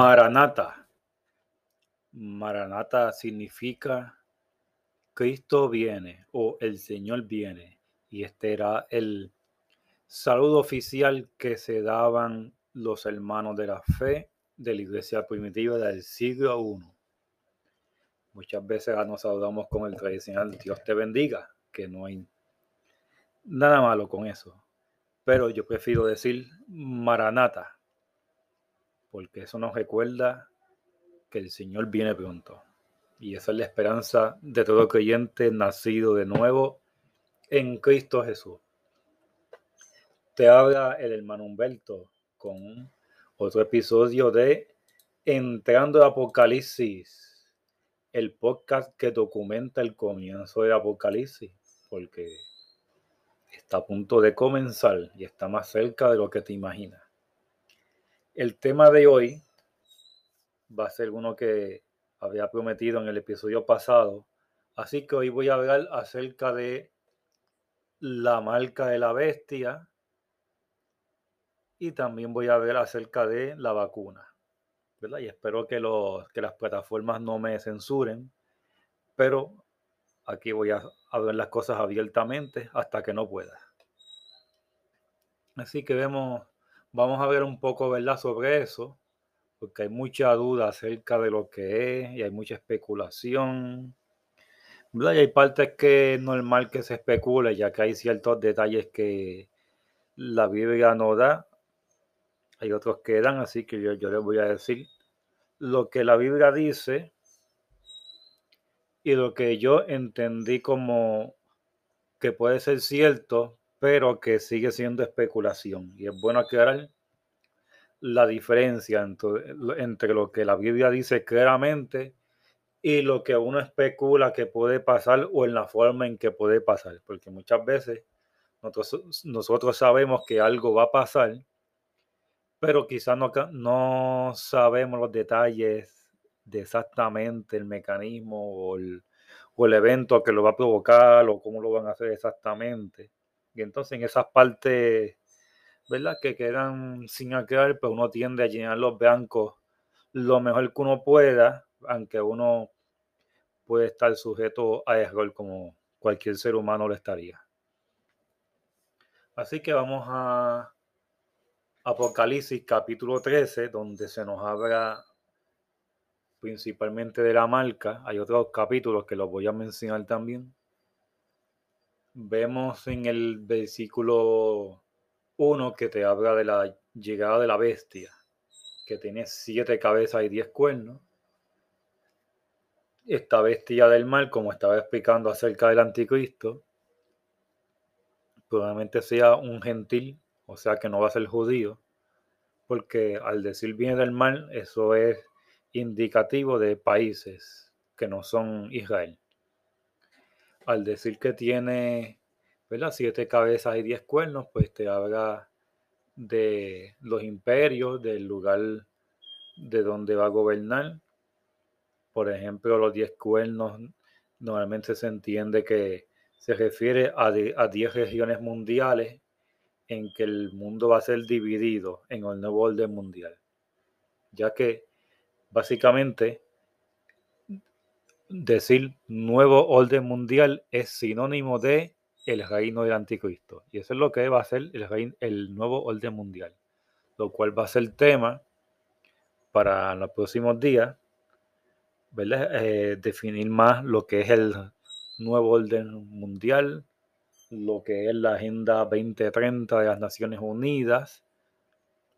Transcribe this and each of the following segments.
Maranata. Maranata significa Cristo viene o el Señor viene. Y este era el saludo oficial que se daban los hermanos de la fe de la iglesia primitiva del siglo I. Muchas veces nos saludamos con el tradicional Dios te bendiga, que no hay nada malo con eso. Pero yo prefiero decir Maranata, porque eso nos recuerda que el Señor viene pronto. Y esa es la esperanza de todo creyente nacido de nuevo en Cristo Jesús. Te habla el hermano Humberto con otro episodio de Entrando al Apocalipsis, el podcast que documenta el comienzo del Apocalipsis, porque está a punto de comenzar y está más cerca de lo que te imaginas. El tema de hoy va a ser uno que había prometido en el episodio pasado, así que hoy voy a hablar acerca de la marca de la bestia y también voy a ver acerca de la vacuna. ¿verdad? Y espero que, los, que las plataformas no me censuren, pero aquí voy a, ver las cosas abiertamente hasta que no pueda. Así que vemos, vamos a ver un poco ¿verdad? sobre eso, porque hay mucha duda acerca de lo que es y hay mucha especulación. Y hay partes que es normal que se especule, ya que hay ciertos detalles que la Biblia no da. Hay otros que dan, así que yo, yo les voy a decir lo que la Biblia dice y lo que yo entendí como que puede ser cierto, pero que sigue siendo especulación. Y es bueno aclarar la diferencia entre, lo que la Biblia dice claramente y lo que uno especula que puede pasar o en la forma en que puede pasar. Porque muchas veces nosotros, nosotros sabemos que algo va a pasar, pero quizás no, no sabemos los detalles de exactamente el mecanismo o el, evento que lo va a provocar o cómo lo van a hacer exactamente. Y entonces en esas partes, ¿verdad? Que quedan sin aclarar, pues uno tiende a llenar los blancos lo mejor que uno pueda, aunque uno puede estar sujeto a error como cualquier ser humano lo estaría. Así que vamos a Apocalipsis capítulo 13, donde se nos habla principalmente de la marca. Hay otros capítulos que los voy a mencionar también. Vemos en el versículo 1 que te habla de la llegada de la bestia, que tiene siete cabezas y diez cuernos. Esta bestia del mal, como estaba explicando acerca del anticristo, probablemente sea un gentil, o sea que no va a ser judío, porque al decir viene del mal, eso es indicativo de países que no son Israel. Al decir que tiene ¿verdad? siete cabezas y diez cuernos, pues te habla de los imperios, del lugar de donde va a gobernar. Por ejemplo, los diez cuernos normalmente se entiende que se refiere a, a diez regiones mundiales en que el mundo va a ser dividido en el nuevo orden mundial, ya que Básicamente, decir nuevo orden mundial es sinónimo de el reino del anticristo. Y eso es lo que va a ser el, nuevo orden mundial. Lo cual va a ser tema para los próximos días, eh, definir más lo que es el nuevo orden mundial, lo que es la Agenda 2030 de las Naciones Unidas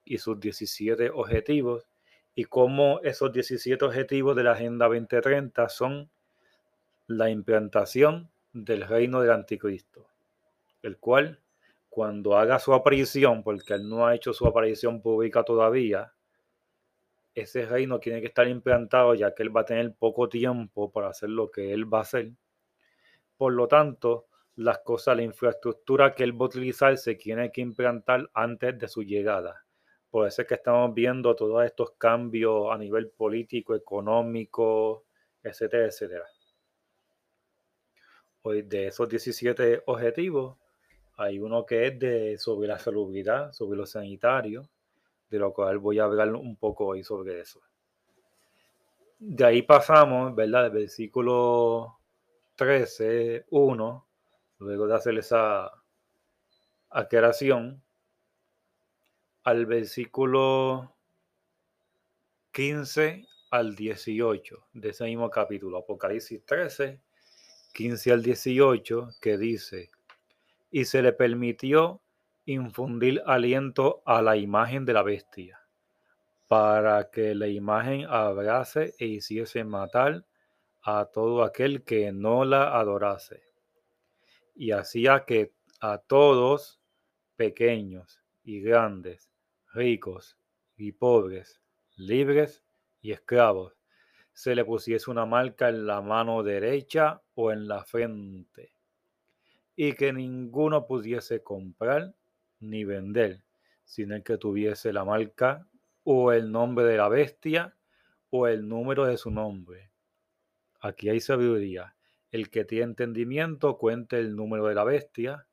y sus 17 objetivos y cómo esos 17 objetivos de la Agenda 2030 son la implantación del reino del anticristo, el cual cuando haga su aparición, porque él no ha hecho su aparición pública todavía, ese reino tiene que estar implantado ya que él va a tener poco tiempo para hacer lo que él va a hacer. Por lo tanto, las cosas, la infraestructura que él va a utilizar se tiene que implantar antes de su llegada. Por eso es que estamos viendo todos estos cambios a nivel político, económico, etcétera, etcétera. Hoy de esos 17 objetivos, hay uno que es de, sobre la salubridad, sobre lo sanitario, de lo cual voy a hablar un poco hoy sobre eso. de ahí pasamos, ¿verdad? Del versículo 13, 1, luego de hacer esa aclaración, al versículo 15 al 18 de ese mismo capítulo, Apocalipsis 13, 15 al 18, que dice, y se le permitió infundir aliento a la imagen de la bestia, para que la imagen abrase e hiciese matar a todo aquel que no la adorase. Y hacía que a todos, pequeños y grandes, ricos y pobres, libres y esclavos, se le pusiese una marca en la mano derecha o en la frente, y que ninguno pudiese comprar ni vender, sin el que tuviese la marca o el nombre de la bestia o el número de su nombre. Aquí hay sabiduría. El que tiene entendimiento cuente el número de la bestia,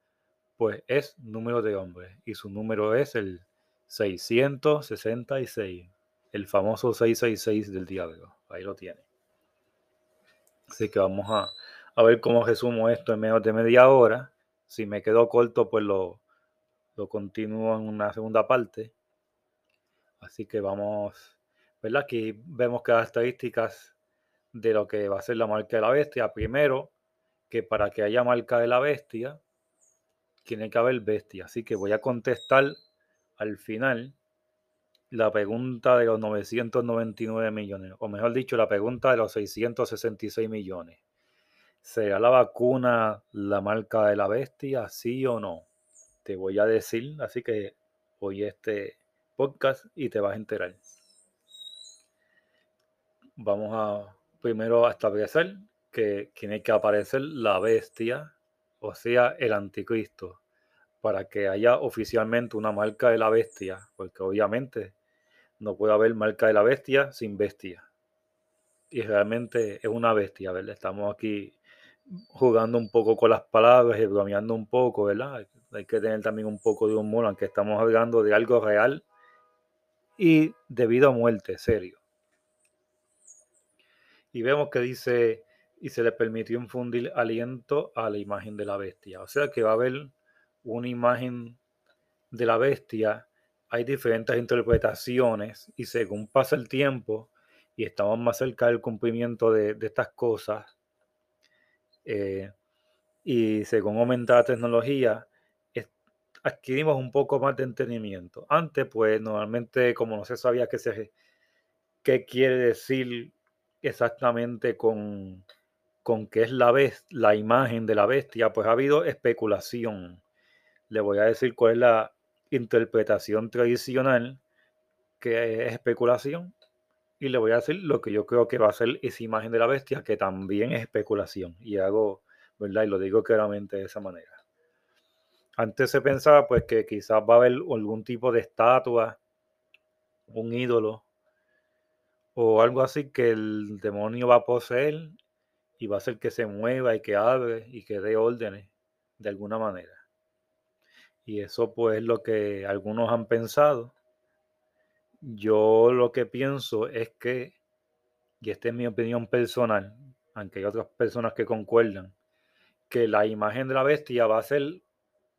pues es número de hombre, y su número es el 666, el famoso 666 del diablo. Ahí lo tiene. Así que vamos a, a ver cómo resumo esto en menos de media hora. Si me quedo corto, pues lo, lo continúo en una segunda parte. Así que vamos, ¿verdad? Aquí vemos que las estadísticas de lo que va a ser la marca de la bestia. Primero, que para que haya marca de la bestia, tiene que haber bestia. Así que voy a contestar al final la pregunta de los 999 millones, o mejor dicho, la pregunta de los 666 millones. ¿Será la vacuna la marca de la bestia, sí o no? Te voy a decir, así que oye este podcast y te vas a enterar. Vamos a primero a establecer que tiene que aparecer la bestia, o sea, el anticristo, para que haya oficialmente una marca de la bestia, porque obviamente no puede haber marca de la bestia sin bestia. Y realmente es una bestia, ¿verdad? Estamos aquí jugando un poco con las palabras y bromeando un poco, ¿verdad? Hay que tener también un poco de humor, aunque estamos hablando de algo real y debido a muerte, serio. Y vemos que dice, y se le permitió infundir aliento a la imagen de la bestia. O sea que va a haber una imagen de la bestia. Hay diferentes interpretaciones y según pasa el tiempo y estamos más cerca del cumplimiento de, estas cosas, eh, y según aumenta la tecnología, adquirimos un poco más de entendimiento. Antes, pues normalmente como no se sabía qué, qué quiere decir exactamente con, con qué es la, la imagen de la bestia, pues ha habido especulación. Le voy a decir cuál es la interpretación tradicional, que es especulación, y le voy a decir lo que yo creo que va a ser esa imagen de la bestia, que también es especulación. Y hago, ¿verdad? Y lo digo claramente de esa manera. Antes se pensaba pues que quizás va a haber algún tipo de estatua, un ídolo o algo así que el demonio va a poseer y va a hacer que se mueva y que abre y que dé órdenes de alguna manera. Y eso pues es lo que algunos han pensado. Yo lo que pienso es que, y esta es mi opinión personal, aunque hay otras personas que concuerdan, que la imagen de la bestia va a ser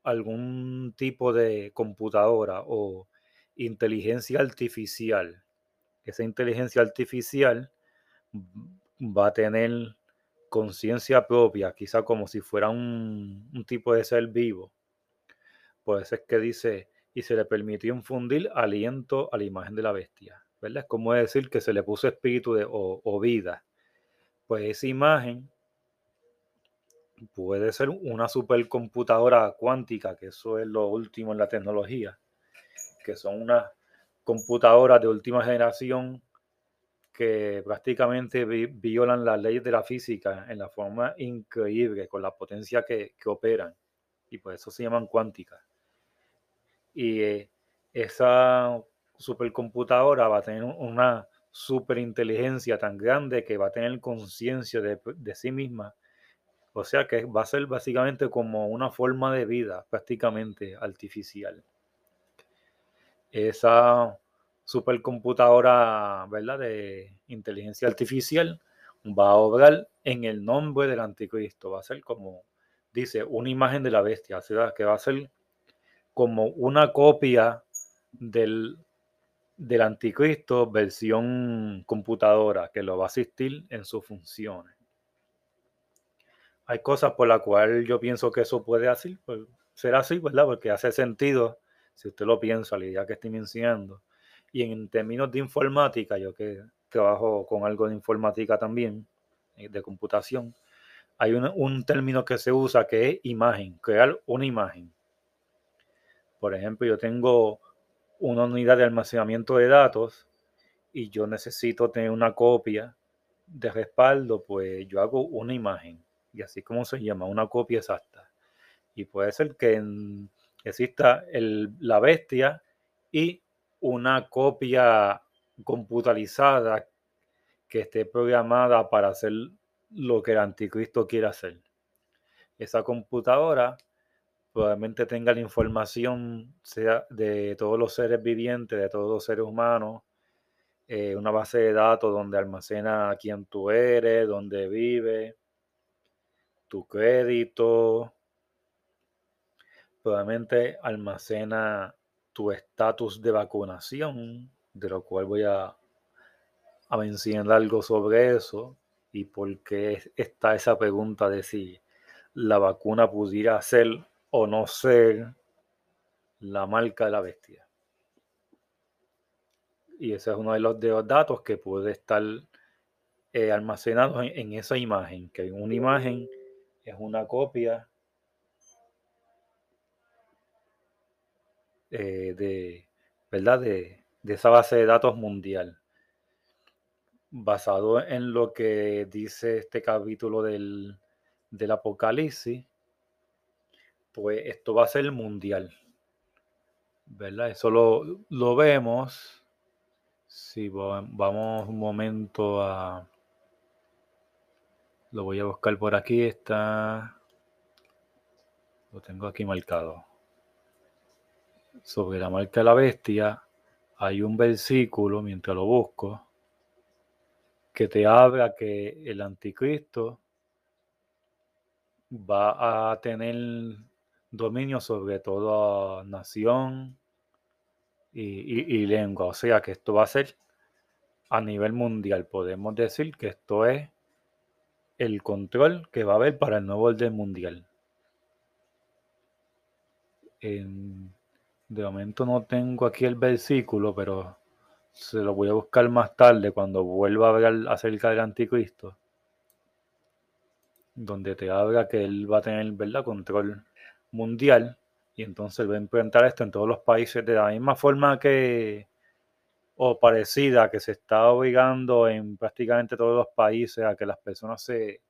algún tipo de computadora o inteligencia artificial esa inteligencia artificial va a tener conciencia propia, quizá como si fuera un, tipo de ser vivo. Pues es que dice, y se le permitió infundir aliento a la imagen de la bestia. ¿Verdad? Es como decir que se le puso espíritu de, o, o vida. Pues esa imagen puede ser una supercomputadora cuántica, que eso es lo último en la tecnología, que son unas computadoras de última generación que prácticamente violan las leyes de la física en la forma increíble, con la potencia que, operan. Y por eso se llaman cuánticas. Y eh, esa supercomputadora va a tener una superinteligencia tan grande que va a tener conciencia de, sí misma. O sea que va a ser básicamente como una forma de vida prácticamente artificial esa supercomputadora, ¿verdad? De inteligencia artificial va a obrar en el nombre del anticristo. Va a ser como, dice, una imagen de la bestia, sea, que va a ser como una copia del, del anticristo versión computadora que lo va a asistir en sus funciones. Hay cosas por las cuales yo pienso que eso puede así, pues, ser así, ¿verdad? Porque hace sentido si usted lo piensa, la idea que estoy mencionando. Y en términos de informática, yo que trabajo con algo de informática también, eh, de computación, hay un, un término que se usa que es imagen, crear una imagen. Por ejemplo, yo tengo una unidad de almacenamiento de datos y yo necesito tener una copia de respaldo, pues yo hago una imagen. Y así como se llama, una copia exacta. Y puede ser que exista la bestia y una copia computarizada que esté programada para hacer lo que el anticristo quiere hacer. Esa computadora probablemente tenga la información sea de todos los seres vivientes, de todos los seres humanos, eh, una base de datos donde almacena quién tú eres, dónde vive, tu crédito, probablemente almacena tu estatus de vacunación, de lo cual voy a, a mencionar algo sobre eso y por qué está esa pregunta de si la vacuna pudiera ser o no ser la marca de la bestia. Y ese es uno de los, datos que puede estar eh, almacenado en, esa imagen, que una imagen es una copia Eh, de, ¿verdad? De, esa base de datos mundial. Basado en lo que dice este capítulo del, del Apocalipsis, pues esto va a ser mundial. ¿Verdad? Eso lo, lo vemos. Si vamos un momento a... Lo voy a buscar por aquí. Está... Lo tengo aquí marcado sobre la marca de la bestia, hay un versículo, mientras lo busco, que te habla que el anticristo va a tener dominio sobre toda nación y, lengua. O sea que esto va a ser a nivel mundial. Podemos decir que esto es el control que va a haber para el nuevo orden mundial. De momento no tengo aquí el versículo, pero se lo voy a buscar más tarde cuando vuelva a hablar acerca del anticristo. Donde te habla que él va a tener ¿verdad? control mundial y entonces va a implementar esto en todos los países de la misma forma que o parecida que se está obligando en prácticamente todos los países a que las personas se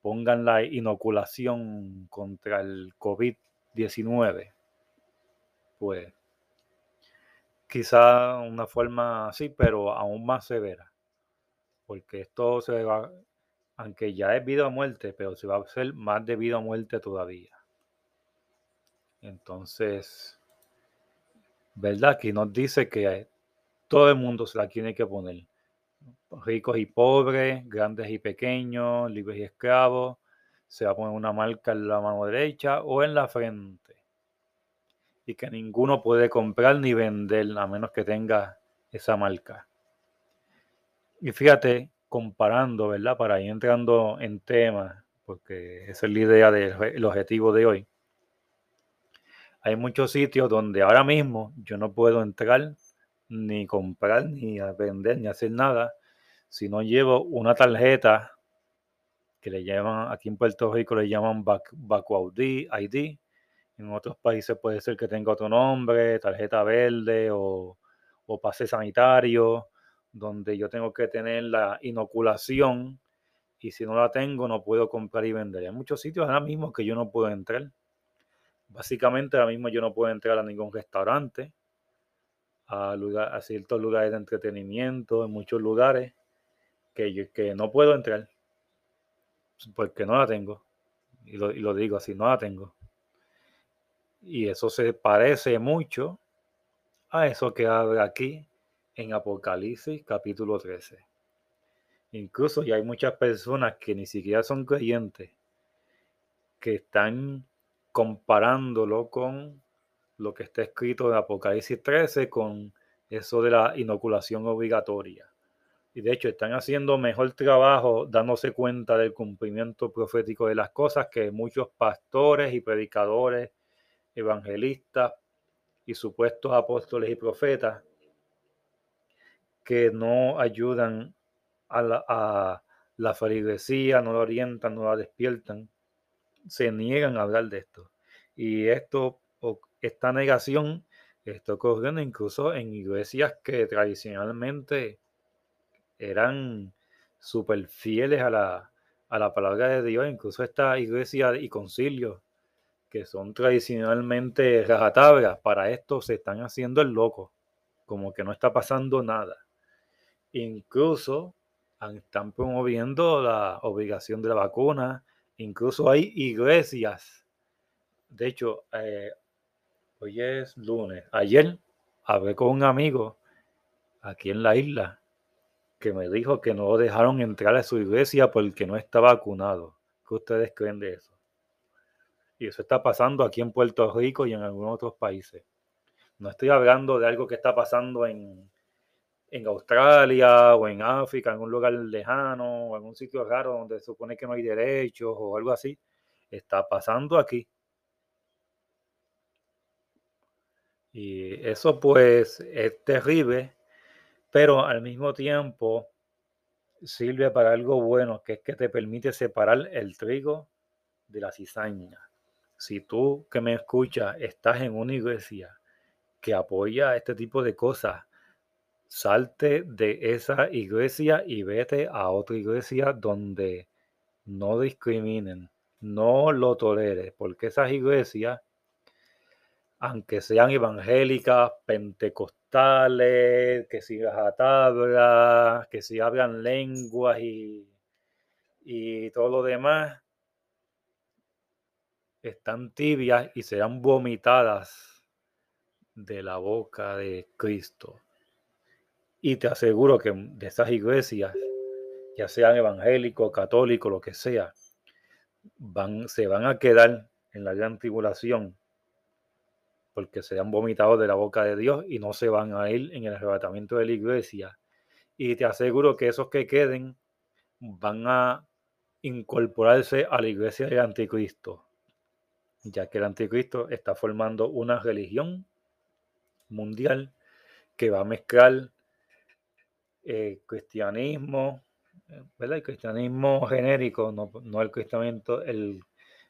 pongan la inoculación contra el COVID-19 pues quizá una forma así, pero aún más severa, porque esto se va, aunque ya es vida o muerte, pero se va a hacer más de vida o muerte todavía. Entonces, ¿verdad? Aquí nos dice que todo el mundo se la tiene que poner. Ricos y pobres, grandes y pequeños, libres y esclavos. Se va a poner una marca en la mano derecha o en la frente y que ninguno puede comprar ni vender a menos que tenga esa marca. Y fíjate, comparando, ¿verdad? Para ir entrando en tema, porque esa es la idea del objetivo de hoy. Hay muchos sitios donde ahora mismo yo no puedo entrar ni comprar, ni vender, ni hacer nada si no llevo una tarjeta que le llaman, aquí en Puerto Rico le llaman back, ID, en otros países puede ser que tenga otro nombre, tarjeta verde o, pase sanitario, donde yo tengo que tener la inoculación y si no la tengo no puedo comprar y vender. Hay muchos sitios ahora mismo que yo no puedo entrar. Básicamente ahora mismo yo no puedo entrar a ningún restaurante, a, ciertos lugares de entretenimiento, en muchos lugares que, que no puedo entrar porque no la tengo. Y lo, y lo digo así, no la tengo. Y eso se parece mucho a eso que habla aquí en Apocalipsis capítulo 13. Incluso ya hay muchas personas que ni siquiera son creyentes que están comparándolo con lo que está escrito en Apocalipsis 13 con eso de la inoculación obligatoria. Y de hecho están haciendo mejor trabajo dándose cuenta del cumplimiento profético de las cosas que muchos pastores y predicadores, evangelistas y supuestos apóstoles y profetas que no ayudan a la, a la no la orientan, no la despiertan, se niegan a hablar de esto. Y esto, esta negación está ocurriendo incluso en iglesias que tradicionalmente eran súper fieles a la, a la palabra de Dios, incluso esta iglesia y concilios que son tradicionalmente rajatabras, para esto se están haciendo el loco, como que no está pasando nada. Incluso están promoviendo la obligación de la vacuna, incluso hay iglesias. De hecho, eh, hoy es lunes. Ayer hablé con un amigo aquí en la isla que me dijo que no dejaron entrar a su iglesia porque no está vacunado. ¿Qué ustedes creen de eso? Y eso está pasando aquí en Puerto Rico y en algunos otros países. No estoy hablando de algo que está pasando en, en Australia o en África, en un lugar lejano o en un sitio raro donde se supone que no hay derechos o algo así. Está pasando aquí. Y eso pues es terrible pero al mismo tiempo sirve para algo bueno, que es que te permite separar el trigo de la cizaña. Si tú que me escuchas estás en una iglesia que apoya este tipo de cosas, salte de esa iglesia y vete a otra iglesia donde no discriminen, no lo toleres, porque esas iglesias, aunque sean evangélicas, pentecostales, que si tabla, que si hablan lenguas y, y todo lo demás, están tibias y serán vomitadas de la boca de Cristo. Y te aseguro que de esas iglesias, ya sean evangélicos, católicos, lo que sea, van, se van a quedar en la gran tribulación porque se han vomitado de la boca de Dios y no se van a ir en el arrebatamiento de la iglesia. Y te aseguro que esos que queden van a incorporarse a la iglesia del anticristo, ya que el anticristo está formando una religión mundial que va a mezclar eh, cristianismo, ¿verdad? El cristianismo genérico, no, no el cristianismo, el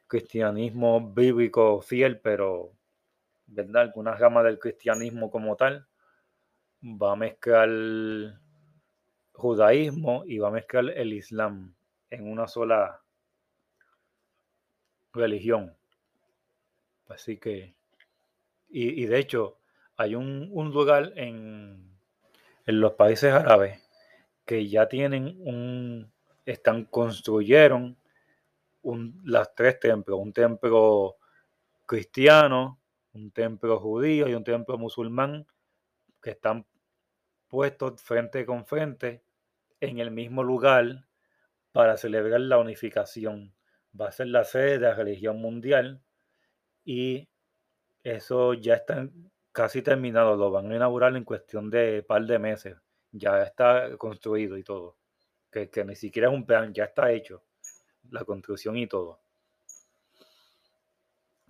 cristianismo bíblico fiel, pero ¿verdad? Algunas ramas del cristianismo como tal, va a mezclar judaísmo y va a mezclar el islam en una sola religión. Así que, y, de hecho, hay un, lugar en, en, los países árabes que ya tienen un, están, construyeron un, las tres templos, un templo cristiano, un templo judío y un templo musulmán que están puestos frente con frente en el mismo lugar para celebrar la unificación. Va a ser la sede de la religión mundial y eso ya está casi terminado, lo van a inaugurar en cuestión de par de meses. Ya está construido y todo. Que, que ni siquiera es un plan, ya está hecho la construcción y todo.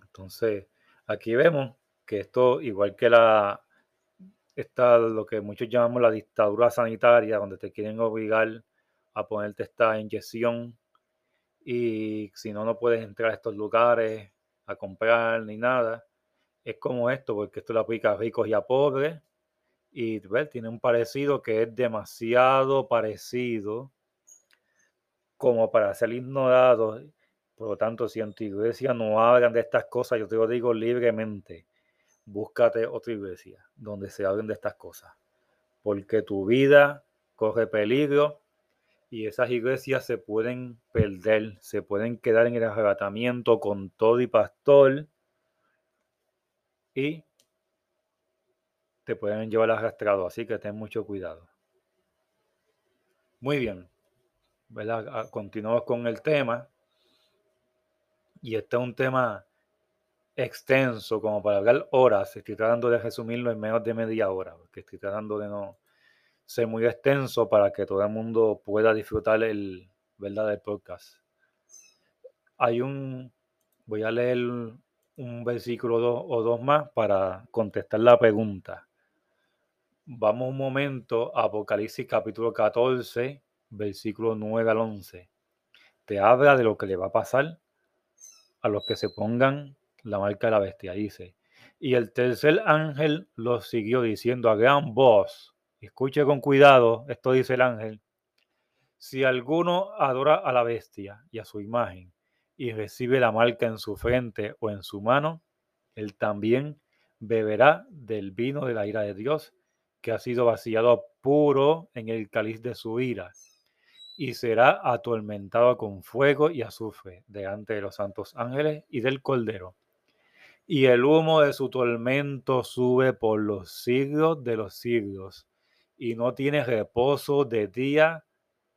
Entonces, Aquí vemos que esto, igual que la, está lo que muchos llamamos la dictadura sanitaria, donde te quieren obligar a ponerte esta inyección y si no, no puedes entrar a estos lugares a comprar ni nada. Es como esto, porque esto lo aplica a ricos y a pobres. Y tiene un parecido que es demasiado parecido como para ser ignorado por lo tanto, si en tu iglesia no hablan de estas cosas, yo te lo digo libremente, búscate otra iglesia donde se hablen de estas cosas, porque tu vida corre peligro y esas iglesias se pueden perder, se pueden quedar en el arrebatamiento con todo y pastor y te pueden llevar arrastrado, así que ten mucho cuidado. Muy bien, ¿verdad? Ah, continuamos con el tema. Y este es un tema extenso, como para hablar horas. Estoy tratando de resumirlo en menos de media hora, porque estoy tratando de no ser muy extenso para que todo el mundo pueda disfrutar el, ¿verdad? del podcast. Hay un, voy a leer un versículo o dos más para contestar la pregunta. Vamos un momento a Apocalipsis capítulo 14, versículo 9 al 11. Te habla de lo que le va a pasar a los que se pongan la marca de la bestia. Dice, y el tercer ángel los siguió diciendo a gran voz, escuche con cuidado, esto dice el ángel, si alguno adora a la bestia y a su imagen y recibe la marca en su frente o en su mano, él también beberá del vino de la ira de Dios que ha sido vaciado puro en el cáliz de su ira, y será atormentado con fuego y azufre delante de los santos ángeles y del Cordero. Y el humo de su tormento sube por los siglos de los siglos, y no tiene reposo de día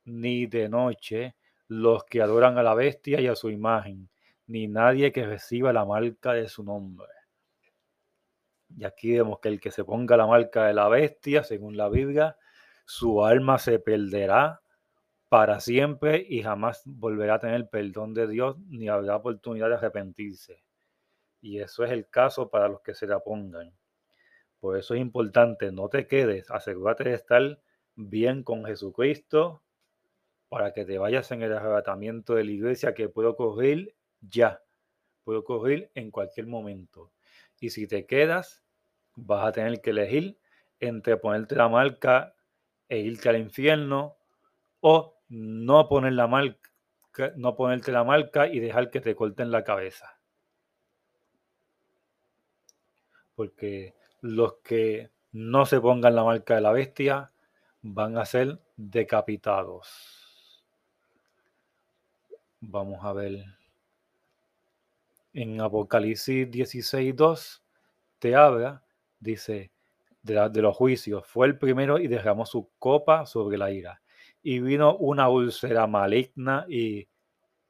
ni de noche los que adoran a la bestia y a su imagen, ni nadie que reciba la marca de su nombre. Y aquí vemos que el que se ponga la marca de la bestia, según la Biblia, su alma se perderá para siempre y jamás volverá a tener perdón de Dios ni habrá oportunidad de arrepentirse. Y eso es el caso para los que se la pongan. Por eso es importante, no te quedes, asegúrate de estar bien con Jesucristo para que te vayas en el arrebatamiento de la iglesia que puede ocurrir ya, puede ocurrir en cualquier momento. Y si te quedas, vas a tener que elegir entre ponerte la marca e irte al infierno o no poner la marca, no ponerte la marca y dejar que te corten la cabeza. Porque los que no se pongan la marca de la bestia van a ser decapitados. Vamos a ver. En Apocalipsis 16.2 te habla, dice, de, los juicios. Fue el primero y derramó su copa sobre la ira. Y vino una úlcera maligna y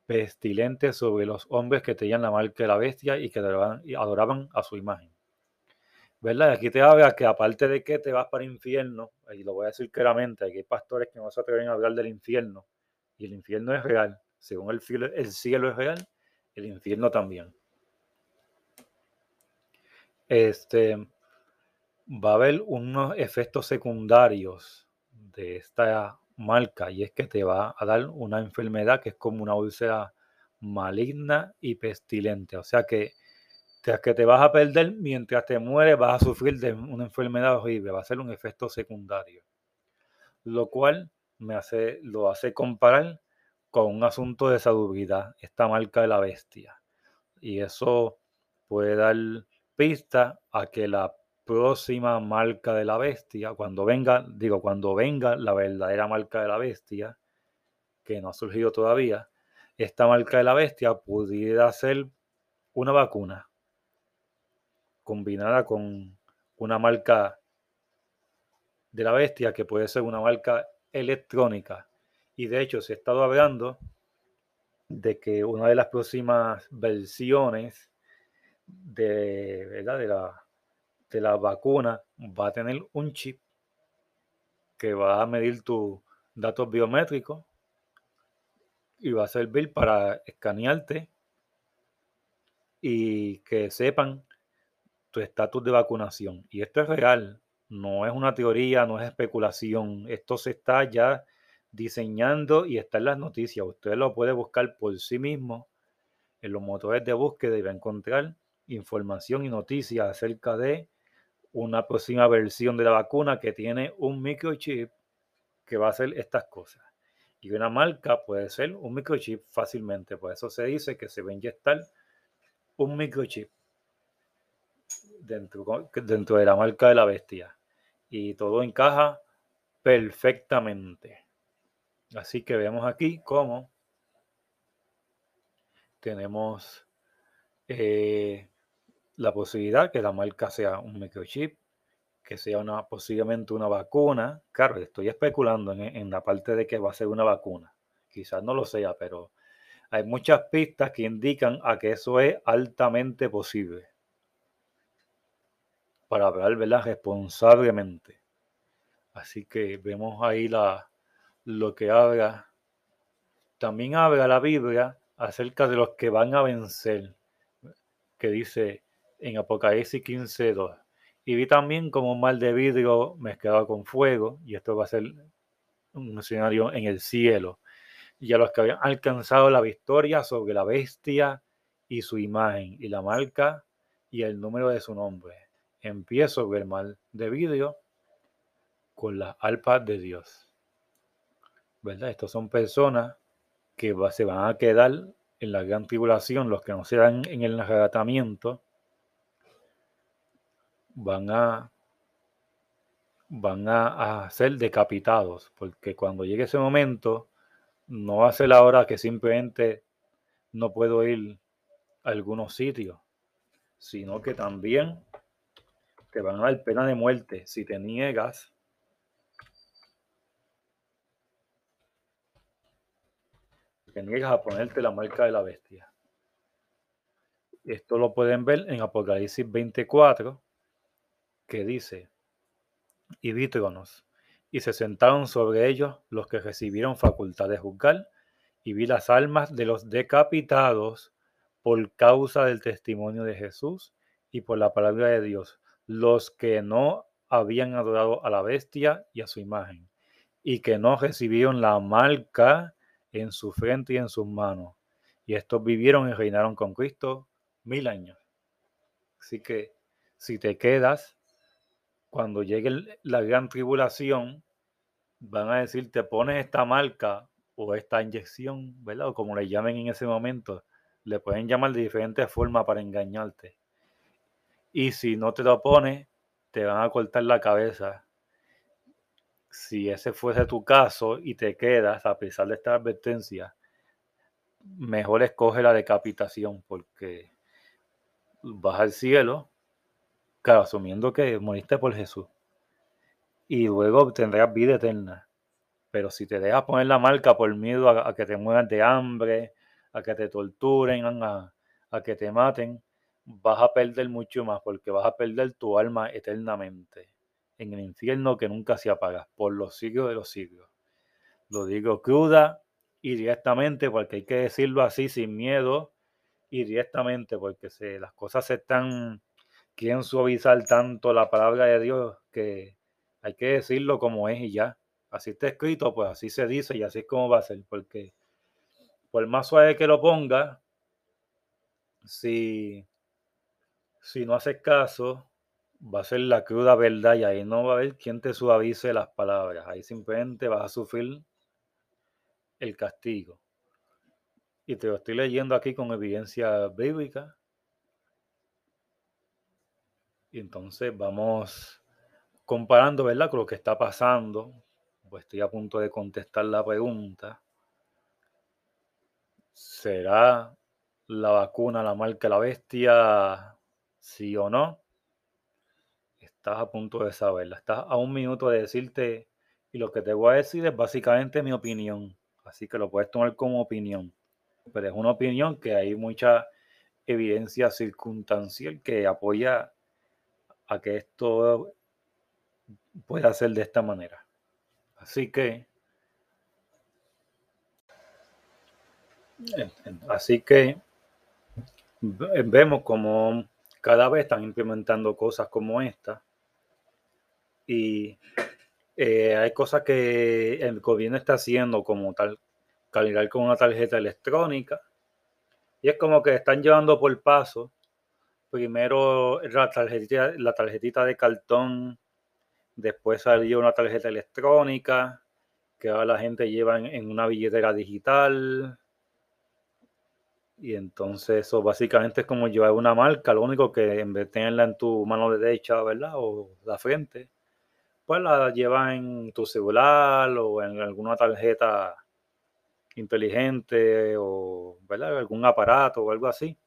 pestilente sobre los hombres que tenían la marca de la bestia y que adoraban, y a su imagen. ¿Verdad? Aquí te habla que aparte de que te vas para el infierno, y lo voy a decir claramente, aquí hay pastores que no se atreven a hablar del infierno, y el infierno es real. Según el cielo, el cielo es real, el infierno también. Este va a haber unos efectos secundarios de esta marca, y es que te va a dar una enfermedad que es como una úlcera maligna y pestilente. O sea que que te vas a perder mientras te mueres, vas a sufrir de una enfermedad horrible, va a ser un efecto secundario. Lo cual me hace, lo hace comparar con un asunto de salubridad, esta marca de la bestia. Y eso puede dar pista a que la próxima marca de la bestia, cuando venga, digo, cuando venga la verdadera marca de la bestia, que no ha surgido todavía, esta marca de la bestia pudiera ser una vacuna combinada con una marca de la bestia que puede ser una marca electrónica. Y de hecho se ha estado hablando de que una de las próximas versiones de, de, la, de la vacuna va a tener un chip que va a medir tus datos biométricos y va a servir para escanearte y que sepan tu estatus de vacunación. Y esto es real, no es una teoría, no es especulación. Esto se está ya diseñando y está en las noticias. Usted lo puede buscar por sí mismo en los motores de búsqueda y va a encontrar información y noticias acerca de una próxima versión de la vacuna que tiene un microchip que va a hacer estas cosas. Y una marca puede ser un microchip fácilmente. Por eso se dice que se va a inyectar un microchip dentro, dentro de la marca de la bestia. Y todo encaja perfectamente. Así que vemos aquí cómo tenemos eh, la posibilidad que la marca sea un microchip, que sea una, posiblemente una vacuna. Claro, estoy especulando en, en la parte de que va a ser una vacuna. Quizás no lo sea, pero hay muchas pistas que indican a que eso es altamente posible. Para hablar, ¿verdad? Responsablemente. Así que vemos ahí la, lo que habla. También habla la Biblia acerca de los que van a vencer, que dice en Apocalipsis 15.2. Y vi también como un mal de vidrio mezclado con fuego, y esto va a ser un escenario en el cielo y a los que habían alcanzado la victoria sobre la bestia y su imagen y la marca y el número de su nombre. Empiezo sobre el mal de vidrio con las alpas de Dios. ¿Verdad? Estos son personas que se van a quedar en la gran tribulación, los que no se dan en el arrebatamiento, van a van a, a ser decapitados, porque cuando llegue ese momento, no va a ser la hora que simplemente no puedo ir a algunos sitios, sino que también te van a dar pena de muerte si te niegas te niegas a ponerte la marca de la bestia. Esto lo pueden ver en Apocalipsis 24, que dice, y vítronos, y se sentaron sobre ellos los que recibieron facultad de juzgar, y vi las almas de los decapitados por causa del testimonio de Jesús y por la palabra de Dios, los que no habían adorado a la bestia y a su imagen, y que no recibieron la marca en su frente y en sus manos. Y estos vivieron y reinaron con Cristo mil años. Así que si te quedas cuando llegue la gran tribulación, van a decir, te pones esta marca o esta inyección, ¿verdad? O como le llamen en ese momento, le pueden llamar de diferentes formas para engañarte. Y si no te lo pones, te van a cortar la cabeza. Si ese fuese tu caso y te quedas a pesar de esta advertencia, mejor escoge la decapitación porque vas al cielo Claro, asumiendo que moriste por Jesús. Y luego tendrás vida eterna. Pero si te dejas poner la marca por miedo a, que te mueran de hambre, a que te torturen, a, a que te maten, vas a perder mucho más porque vas a perder tu alma eternamente en el infierno que nunca se apaga por los siglos de los siglos. Lo digo cruda y directamente porque hay que decirlo así sin miedo y directamente porque se, las cosas se están quieren suavizar tanto la palabra de Dios que hay que decirlo como es y ya. Así está escrito, pues así se dice y así es como va a ser, porque por más suave que lo ponga, si, si no haces caso, va a ser la cruda verdad y ahí no va a haber quien te suavice las palabras. Ahí simplemente vas a sufrir el castigo. Y te lo estoy leyendo aquí con evidencia bíblica. Y entonces vamos comparando, ¿verdad? Con lo que está pasando. Pues estoy a punto de contestar la pregunta. ¿Será la vacuna la marca la bestia? ¿Sí o no? Estás a punto de saberla. Estás a un minuto de decirte. Y lo que te voy a decir es básicamente mi opinión. Así que lo puedes tomar como opinión. Pero es una opinión que hay mucha evidencia circunstancial que apoya a que esto pueda ser de esta manera. Así que, así que vemos como cada vez están implementando cosas como esta y eh, hay cosas que el gobierno está haciendo como tal, calidad con una tarjeta electrónica y es como que están llevando por paso primero la tarjetita, la tarjetita de cartón, después salió una tarjeta electrónica, que ahora la gente lleva en, una billetera digital. Y entonces eso básicamente es como llevar una marca, lo único que en vez de tenerla en tu mano derecha, ¿verdad? O la frente, pues la llevas en tu celular o en alguna tarjeta inteligente o. Algún aparato o algo así.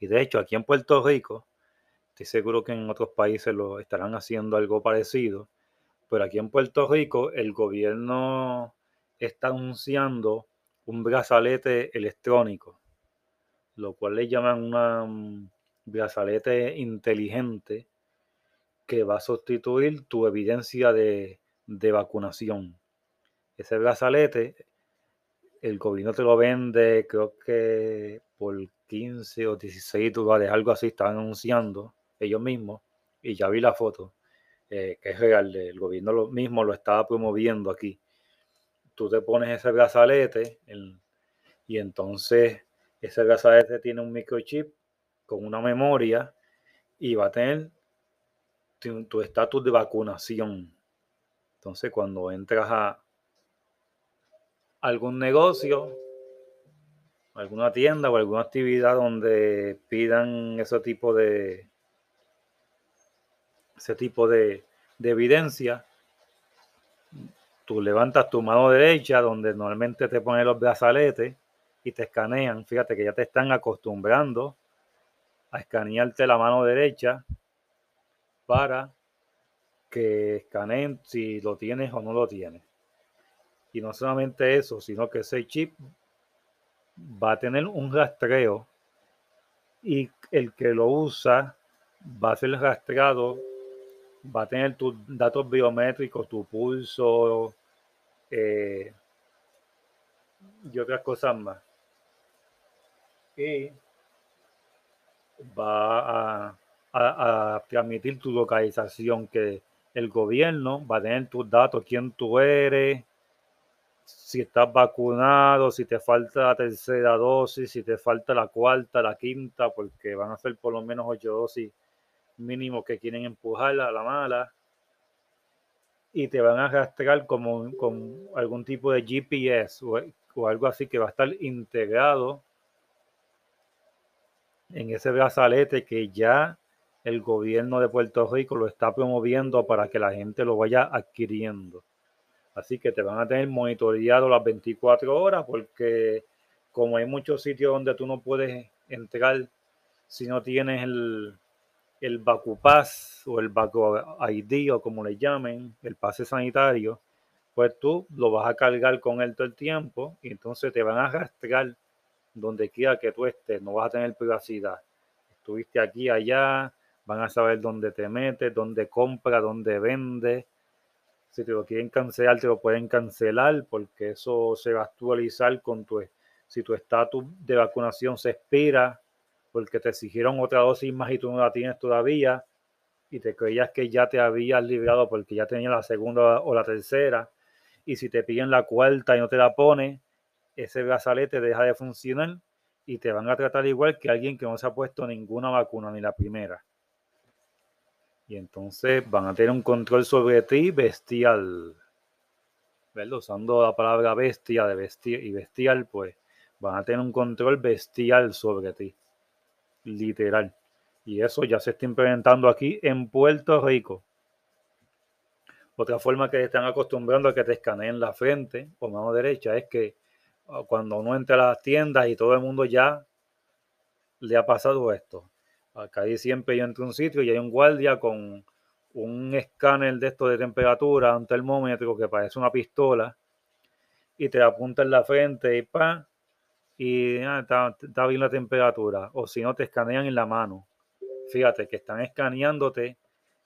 Y de hecho, aquí en Puerto Rico Estoy seguro que en otros países lo estarán haciendo algo parecido, pero aquí en Puerto Rico el gobierno está anunciando un brazalete electrónico, lo cual le llaman un brazalete inteligente que va a sustituir tu evidencia de, de vacunación. Ese brazalete, el gobierno te lo vende, creo que por 15 o 16 dólares, algo así, están anunciando ellos mismos, y ya vi la foto, eh, que es real, el gobierno lo mismo lo estaba promoviendo aquí. Tú te pones ese brazalete y entonces ese brazalete tiene un microchip con una memoria y va a tener tu estatus de vacunación. Entonces, cuando entras a algún negocio, alguna tienda o alguna actividad donde pidan ese tipo de ese tipo de, de evidencia, tú levantas tu mano derecha donde normalmente te ponen los brazaletes y te escanean. Fíjate que ya te están acostumbrando a escanearte la mano derecha para que escaneen si lo tienes o no lo tienes. Y no solamente eso, sino que ese chip va a tener un rastreo y el que lo usa va a ser rastreado, va a tener tus datos biométricos, tu pulso eh, y otras cosas más. Y va a, a transmitir tu localización, que el gobierno va a tener tus datos, quién tú eres, si estás vacunado, si te falta la tercera dosis, si te falta la cuarta, la quinta, porque van a ser por lo menos ocho dosis mínimo que quieren empujarla a la mala. Y te van a rastrear como con algún tipo de GPS o, o algo así que va a estar integrado en ese brazalete que ya el gobierno de Puerto Rico lo está promoviendo para que la gente lo vaya adquiriendo. Así que te van a tener monitoreado las 24 horas porque como hay muchos sitios donde tú no puedes entrar si no tienes el, el Pass o el Bacu ID o como le llamen, el pase sanitario, pues tú lo vas a cargar con él todo el tiempo y entonces te van a rastrear donde quiera que tú estés, no vas a tener privacidad. Estuviste aquí, allá, van a saber dónde te metes, dónde compras, dónde vendes si te lo quieren cancelar, te lo pueden cancelar porque eso se va a actualizar con tu, si tu estatus de vacunación se expira porque te exigieron otra dosis más y tú no la tienes todavía y te creías que ya te habías librado porque ya tenías la segunda o la tercera y si te piden la cuarta y no te la pones, ese brazalete deja de funcionar y te van a tratar igual que alguien que no se ha puesto ninguna vacuna ni la primera. Y entonces van a tener un control sobre ti bestial. ¿Verdad? Usando la palabra bestia de bestia y bestial, pues van a tener un control bestial sobre ti. Literal. Y eso ya se está implementando aquí en Puerto Rico. Otra forma que están acostumbrando a que te escaneen la frente o mano derecha es que ah, cuando uno entra a las tiendas y todo el mundo ya le ha pasado esto. Acá siempre yo entro a un sitio y hay un guardia con un escáner de esto de temperatura, un termómetro que parece una pistola y te apunta en la frente y pa y ah, está, bien la temperatura o si no te escanean en la mano. Fíjate que están escaneándote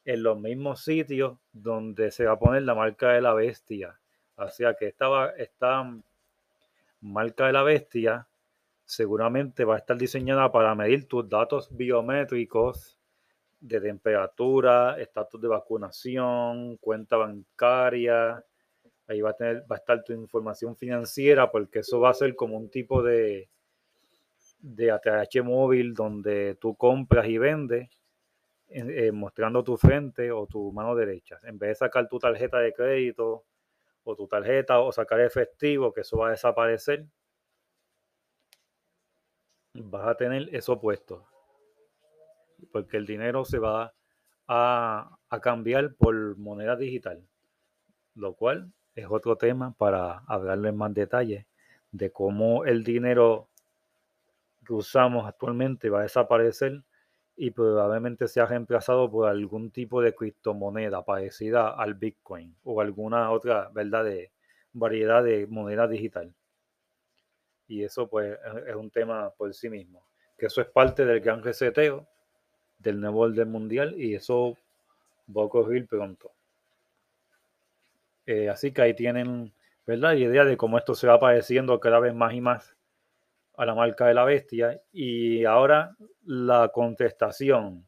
en los mismos sitios donde se va a poner la marca de la bestia. O sea que esta, esta marca de la bestia seguramente va a estar diseñada para medir tus datos biométricos de temperatura, estatus de vacunación, cuenta bancaria. Ahí va a, tener, va a estar tu información financiera porque eso va a ser como un tipo de, de ATH móvil donde tú compras y vendes eh, mostrando tu frente o tu mano derecha. En vez de sacar tu tarjeta de crédito o tu tarjeta o sacar efectivo, que eso va a desaparecer, vas a tener eso puesto. Porque el dinero se va a, cambiar por moneda digital. Lo cual es otro tema para hablarlo en más detalle de cómo el dinero que usamos actualmente va a desaparecer y probablemente sea reemplazado por algún tipo de criptomoneda parecida al Bitcoin o alguna otra, ¿verdad?, de variedad de moneda digital. Y eso pues es un tema por sí mismo, que eso es parte del gran reseteo del nuevo orden mundial y eso va a ocurrir pronto. Eh, así que ahí tienen, ¿verdad?, la idea de cómo esto se va pareciendo cada vez más y más a la marca de la bestia. Y ahora la contestación.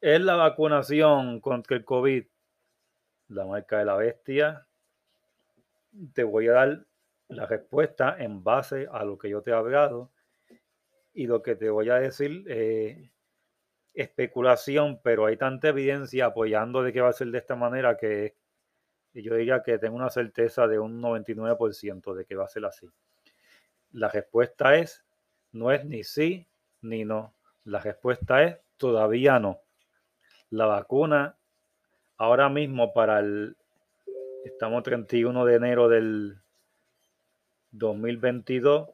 ¿Es la vacunación contra el COVID la marca de la bestia? Te voy a dar la respuesta en base a lo que yo te he hablado y lo que te voy a decir eh, especulación, pero hay tanta evidencia apoyando de que va a ser de esta manera que yo diría que tengo una certeza de un 99% de que va a ser así. La respuesta es, no es ni sí ni no. La respuesta es, todavía no. La vacuna, ahora mismo para el, estamos 31 de enero del 2022,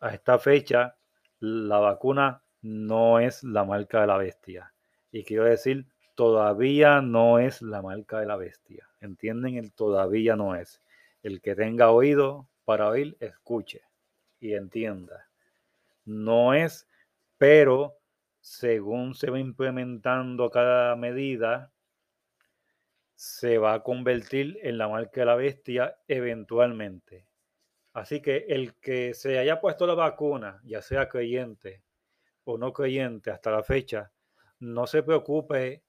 a esta fecha, la vacuna no es la marca de la bestia. Y quiero decir, todavía no es la marca de la bestia. ¿Entienden? El todavía no es. El que tenga oído para oír, escuche y entienda. No es, pero según se va implementando cada medida, se va a convertir en la marca de la bestia eventualmente. Así que el que se haya puesto la vacuna, ya sea creyente o no creyente hasta la fecha, no se preocupe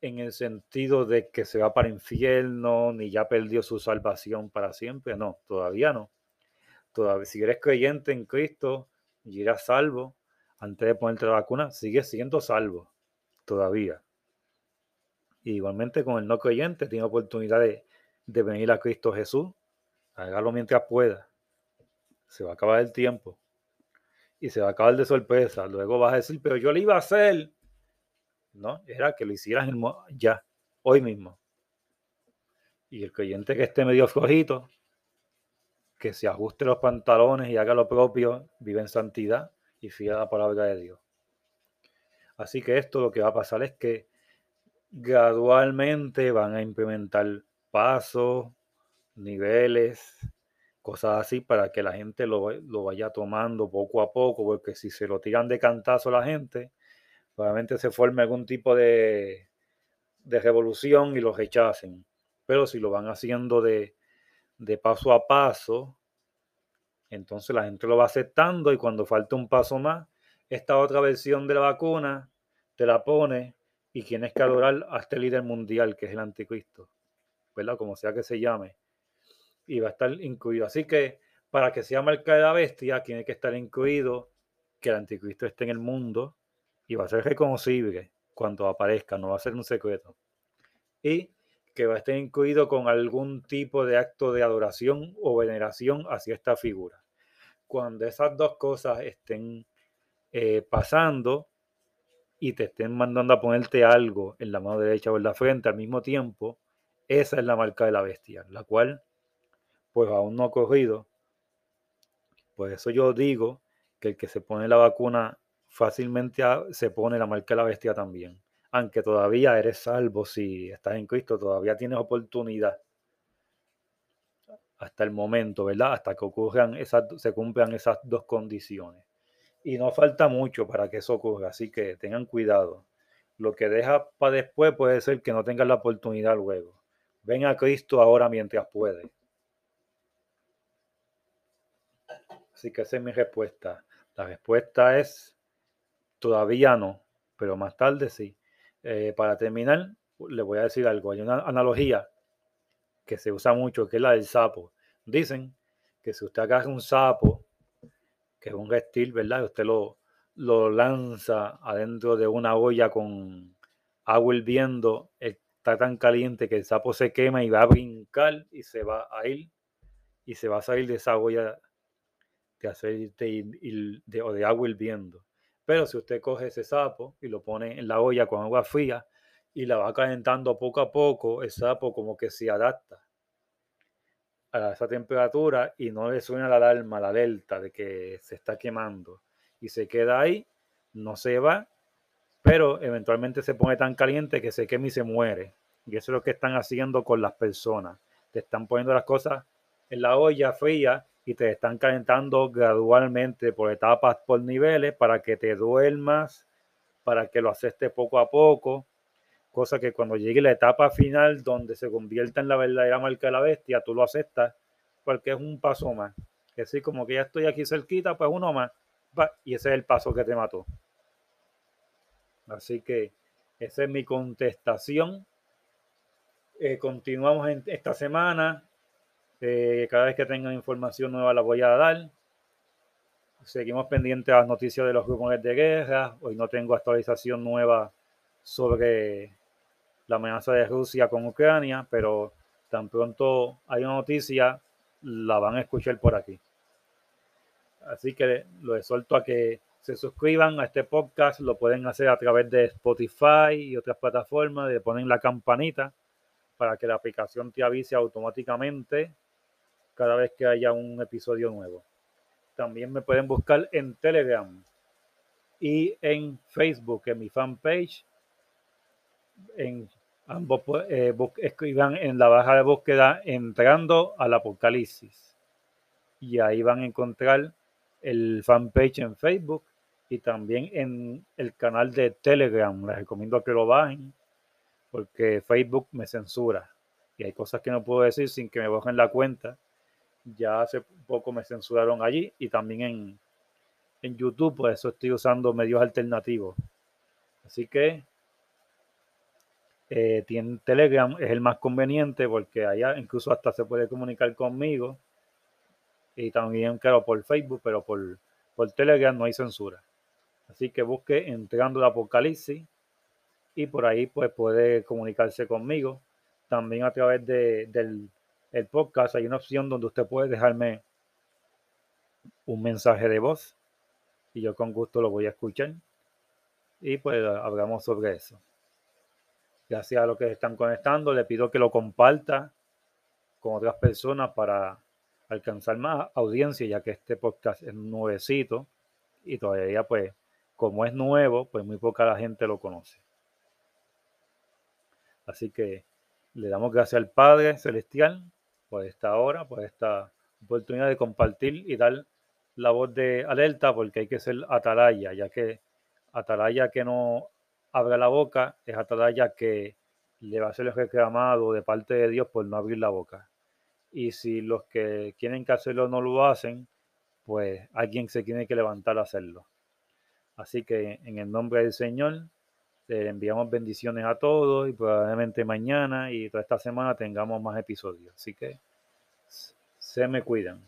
en el sentido de que se va para infierno ni ya perdió su salvación para siempre. No, todavía no todavía, si eres creyente en Cristo y eres salvo, antes de ponerte la vacuna, sigues siendo salvo todavía. igualmente con el no creyente tiene oportunidad de, venir a Cristo Jesús. Hágalo mientras pueda. Se va a acabar el tiempo. Y se va a acabar de sorpresa. Luego vas a decir, pero yo lo iba a hacer. No, era que lo hicieras ya, hoy mismo. Y el creyente que esté medio flojito, que se ajuste los pantalones y haga lo propio, vive en santidad y fiel a la palabra de Dios. Así que esto lo que va a pasar es que gradualmente van a implementar pasos, niveles, cosas así para que la gente lo, vaya tomando poco a poco, porque si se lo tiran de cantazo la gente, probablemente se forme algún tipo de, de revolución y lo rechacen. Pero si lo van haciendo de, de paso a paso, entonces la gente lo va aceptando y cuando falta un paso más, esta otra versión de la vacuna te la pone y tienes que adorar a este líder mundial que es el anticristo, ¿verdad? Como sea que se llame. Y va a estar incluido. Así que para que sea marca de la bestia, tiene que estar incluido que el anticristo esté en el mundo y va a ser reconocible cuando aparezca, no va a ser un secreto. Y que va a estar incluido con algún tipo de acto de adoración o veneración hacia esta figura. Cuando esas dos cosas estén eh, pasando y te estén mandando a ponerte algo en la mano derecha o en la frente al mismo tiempo, esa es la marca de la bestia, la cual pues aún no ha ocurrido. Por eso yo digo que el que se pone la vacuna fácilmente se pone la marca de la bestia también aunque todavía eres salvo si estás en Cristo, todavía tienes oportunidad hasta el momento, ¿verdad? Hasta que ocurran esas, se cumplan esas dos condiciones. Y no falta mucho para que eso ocurra, así que tengan cuidado. Lo que deja para después puede ser que no tengan la oportunidad luego. Ven a Cristo ahora mientras puede. Así que esa es mi respuesta. La respuesta es todavía no, pero más tarde sí. Eh, para terminar, le voy a decir algo. Hay una analogía que se usa mucho, que es la del sapo. Dicen que si usted agarra un sapo, que es un reptil, ¿verdad? usted lo, lo lanza adentro de una olla con agua hirviendo, está tan caliente que el sapo se quema y va a brincar y se va a ir y se va a salir de esa olla de aceite de, o de agua hirviendo. Pero si usted coge ese sapo y lo pone en la olla con agua fría y la va calentando poco a poco, el sapo como que se adapta a esa temperatura y no le suena la alarma, la alerta de que se está quemando. Y se queda ahí no se va, pero eventualmente se pone tan caliente que se quema y se muere. Y eso es lo que están haciendo con las personas. Te están poniendo las cosas en la olla fría y te están calentando gradualmente por etapas, por niveles, para que te duermas, para que lo aceptes poco a poco. Cosa que cuando llegue la etapa final, donde se convierta en la verdadera marca de la bestia, tú lo aceptas porque es un paso más. Que así como que ya estoy aquí cerquita, pues uno más. Y ese es el paso que te mató. Así que esa es mi contestación. Eh, continuamos en esta semana. Eh, cada vez que tenga información nueva la voy a dar. Seguimos pendientes a las noticias de los grupos de guerra. Hoy no tengo actualización nueva sobre la amenaza de Rusia con Ucrania, pero tan pronto hay una noticia, la van a escuchar por aquí. Así que lo exhorto a que se suscriban a este podcast. Lo pueden hacer a través de Spotify y otras plataformas. Le ponen la campanita para que la aplicación te avise automáticamente cada vez que haya un episodio nuevo. También me pueden buscar en Telegram y en Facebook, en mi fanpage. En ambos eh, escriban en la baja de búsqueda entrando al apocalipsis. Y ahí van a encontrar el fanpage en Facebook y también en el canal de Telegram. Les recomiendo que lo bajen porque Facebook me censura y hay cosas que no puedo decir sin que me bajen la cuenta. Ya hace poco me censuraron allí y también en, en YouTube, por eso estoy usando medios alternativos. Así que eh, tiene Telegram, es el más conveniente porque allá incluso hasta se puede comunicar conmigo y también, claro, por Facebook, pero por, por Telegram no hay censura. Así que busque entrando el Apocalipsis y por ahí pues puede comunicarse conmigo. También a través de, del el podcast hay una opción donde usted puede dejarme un mensaje de voz y yo con gusto lo voy a escuchar y pues hablamos sobre eso. Gracias a los que están conectando, le pido que lo comparta con otras personas para alcanzar más audiencia, ya que este podcast es nuevecito y todavía, pues, como es nuevo, pues muy poca la gente lo conoce. Así que le damos gracias al Padre Celestial por esta hora, por esta oportunidad de compartir y dar la voz de alerta, porque hay que ser atalaya, ya que atalaya que no abra la boca es atalaya que le va a ser reclamado de parte de Dios por no abrir la boca y si los que quieren que hacerlo no lo hacen, pues alguien se tiene que levantar a hacerlo. Así que en el nombre del Señor, enviamos bendiciones a todos y probablemente mañana y toda esta semana tengamos más episodios. Así que se me cuidan.